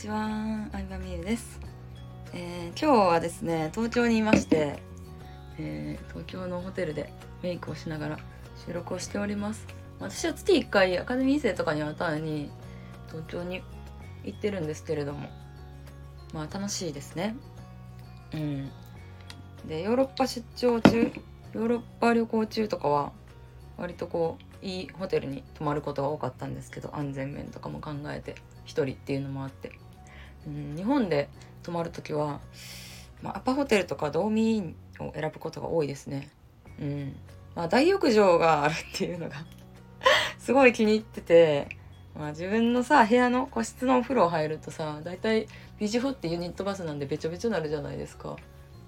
ちは、相葉美優です、えー、今日はですね、東京にいまして、えー、東京のホテルでメイクをしながら収録をしております。私は月1回アカデミー生とかに会たのに東京に行ってるんですけれども、まあ楽しいですね。うん。で、ヨーロッパ出張中、ヨーロッパ旅行中とかは割とこういいホテルに泊まることが多かったんですけど安全面とかも考えて1人っていうのもあって、うん、日本で泊まる時は、まあ、アパホテルとかドーミーンを選ぶことが多いですね。うんまあ、大浴場があるっていうのが すごい気に入ってて、まあ、自分のさ部屋の個室のお風呂入るとさ大体ビジホってユニットバスなんでべちょべちょなるじゃないですか。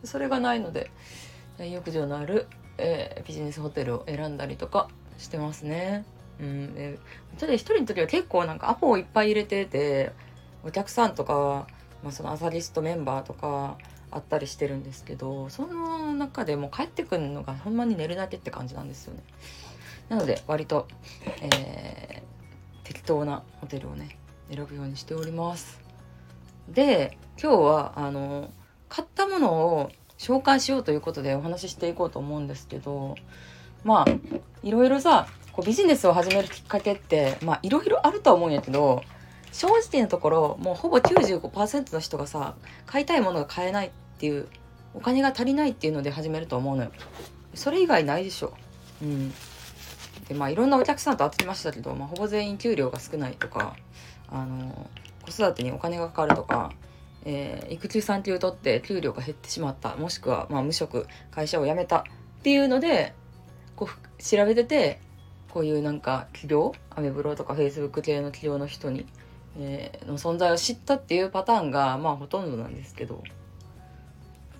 それがないので大浴場のある、えー、ビジネスホテルを選んだりとかしてますね。うん、でちょっと一人の時は結構なんかアポをいっぱい入れててお客さんとか、まあ、そのアサリストメンバーとかあったりしてるんですけどその中でも帰ってくるのがほんまに寝るだけって感じなんですよね。なので割と、えー、適当なホテルをね選ぶようにしております。で今日はあの買ったものを紹介しようということでお話ししていこうと思うんですけどまあいろいろさこうビジネスを始めるきっかけってまあいろいろあるとは思うんやけど正直なところもうほぼ95%の人がさ買いたいものが買えないっていうお金が足りないっていうので始めると思うのよ。それ以外ないでしょ。うん。でまあいろんなお客さんと会ってましたけど、まあ、ほぼ全員給料が少ないとかあの子育てにお金がかかるとか、えー、育休産休を取って給料が減ってしまった。もしくは、まあ、無職会社を辞めたっていうのでこう調べててこういうなんか企業アメブロとかフェイスブック系の企業の人に、え、の存在を知ったっていうパターンがまあほとんどなんですけど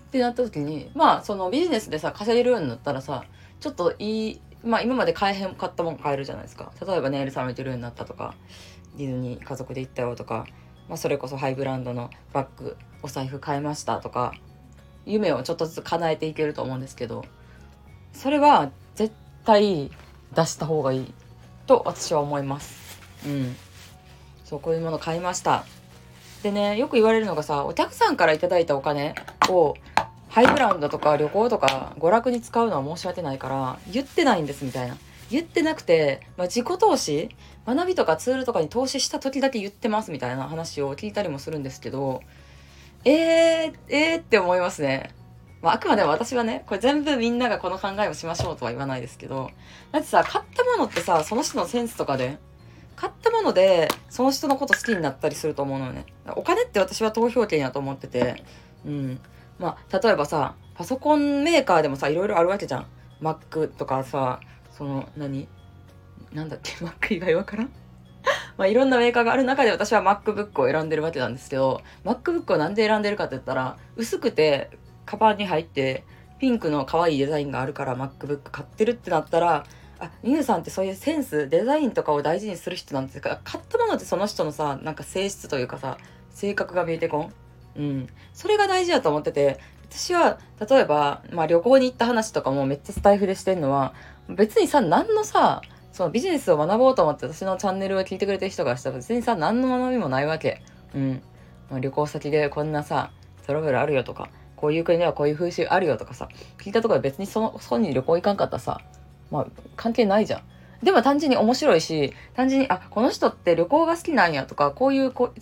ってなった時にまあそのビジネスでさ稼げるようになったらさちょっといいまあ今まで買えへん買ったもん買えるじゃないですか例えばネイル冷めてるようになったとかディズニー家族で行ったよとか、まあ、それこそハイブランドのバッグお財布買いましたとか夢をちょっとずつ叶えていけると思うんですけどそれは絶対出した方がいいと私は思います。うん。そう、こういうもの買いました。でね、よく言われるのがさ、お客さんから頂いたお金をハイブランドとか旅行とか娯楽に使うのは申し訳ないから言ってないんですみたいな。言ってなくて、まあ、自己投資学びとかツールとかに投資した時だけ言ってますみたいな話を聞いたりもするんですけど、えー、えーって思いますね。まあ、あくまでも私はね、これ全部みんながこの考えをしましょうとは言わないですけど、だってさ、買ったものってさ、その人のセンスとかで、買ったもので、その人のこと好きになったりすると思うのよね。お金って私は投票権やと思ってて、うん。まあ、例えばさ、パソコンメーカーでもさ、いろいろあるわけじゃん。Mac とかさ、その、何？なんだっけ ?Mac 以外わからん？まあ、いろんなメーカーがある中で私は MacBook を選んでるわけなんですけど、MacBook をなんで選んでるかって言ったら、薄くてカバンに入ってピンクの可愛いデザインがあるから MacBook 買ってるってなったらあミュさんってそういうセンスデザインとかを大事にする人なんですか？買ったものってその人のさなんか性質というかさ性格が見えてこん？うん。それが大事だと思ってて私は例えば、まあ、旅行に行った話とかもめっちゃスタイフでしてんのは別にさ何のさそのビジネスを学ぼうと思って私のチャンネルを聞いてくれてる人がしたら別にさ何の学びもないわけ。うん、ま、旅行先でこんなさトラブルあるよとかこういう国ではこういう風習あるよとかさ、聞いたところで別にその、そこに旅行行かんかったさ、まあ、関係ないじゃん。でも単純に面白いし、単純に、あ、この人って旅行が好きなんやとか、こういう好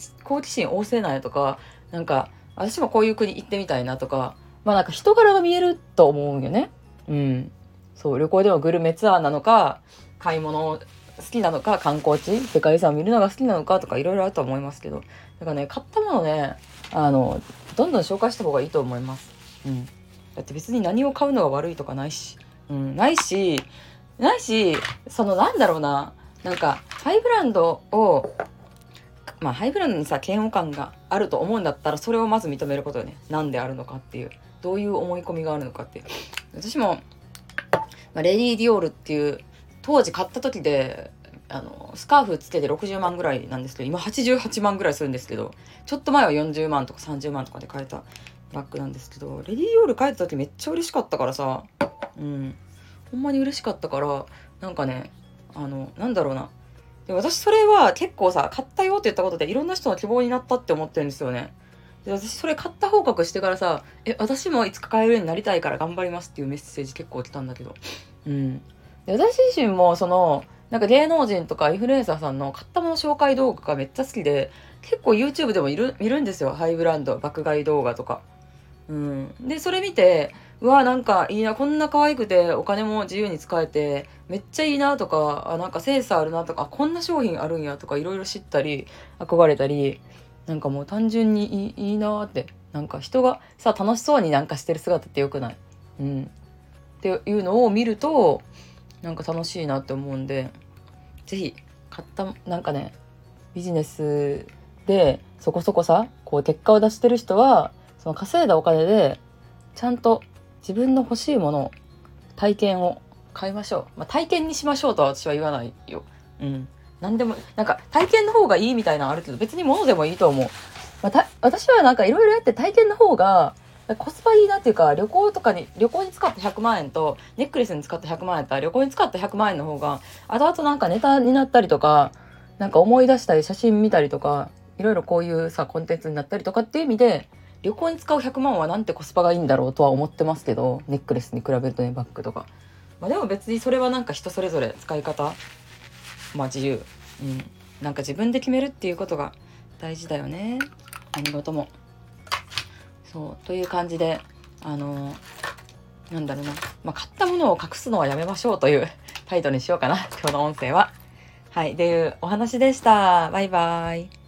奇心旺盛なんやとか、なんか、私もこういう国行ってみたいなとか、まあなんか人柄が見えると思うんよね。うん。そう、旅行でもグルメツアーなのか、買い物好きなのか、観光地、世界遺産を見るのが好きなのかとかいろいろあると思いますけど、だからね、買ったものね、あの、どんどん紹介した方がいいと思います。うん。だって別に何を買うのが悪いとかないし、うん、ないし、ないし、そのなんだろうな、なんか、ハイブランドを、まあ、ハイブランドにさ、嫌悪感があると思うんだったら、それをまず認めることよね。何であるのかっていう。どういう思い込みがあるのかっていう。私も、まあ、レディー・ディオールっていう、当時買った時で、あの、スカーフつけて60万ぐらいなんですけど、今88万ぐらいするんですけど、ちょっと前は40万とか30万とかで買えたバッグなんですけど、レディーオール買えた時めっちゃ嬉しかったからさ、うん。ほんまに嬉しかったから、なんかね、あの、なんだろうな。で私それは結構さ買ったよって言ったことでいろんな人の希望になったって思ってるんですよね。で私それ買った報告してからさ「え私もいつか買えるようになりたいから頑張ります」っていうメッセージ結構来たんだけど。うん。で私自身もそのなんか芸能人とかインフルエンサーさんの買ったもの紹介動画がめっちゃ好きで結構 YouTube でもいる見るんですよ。ハイブランド爆買い動画とか。うん。でそれ見てうわなんかいいなこんな可愛くてお金も自由に使えてめっちゃいいなとかあなんかセンスあるなとかこんな商品あるんやとかいろいろ知ったり憧れたりなんかもう単純にいいいいなってなんか人がさ楽しそうになんかしてる姿ってよくない？うん。っていうのを見るとなんか楽しいなって思うんで是非買ったなんかねビジネスでそこそこさこう結果を出してる人はその稼いだお金でちゃんと自分の欲しいもの体験を買いましょう、まあ、体験にしましょうとは私は言わないよ。うん。何でもなんか体験の方がいいみたいなのあるけど別に物でもいいと思う、まあ、私はなんかいろいろやって体験の方がコスパいいなっていうか旅行とかに旅行に使った100万円とネックレスに使った100万円と旅行に使った100万円の方が後々なんかネタになったりとかなんか思い出したり写真見たりとかいろいろこういうさコンテンツになったりとかっていう意味で旅行に使う100万はなんてコスパがいいんだろうとは思ってますけどネックレスに比べるとねバッグとか、まあ、でも別にそれはなんか人それぞれ使い方まあ自由。うん。なんか自分で決めるっていうことが大事だよね。何事も。そう。という感じであのなんだろうな、まあ、買ったものを隠すのはやめましょうというタイトルにしようかな。今日の音声は。はい。っていうお話でした。バイバイ。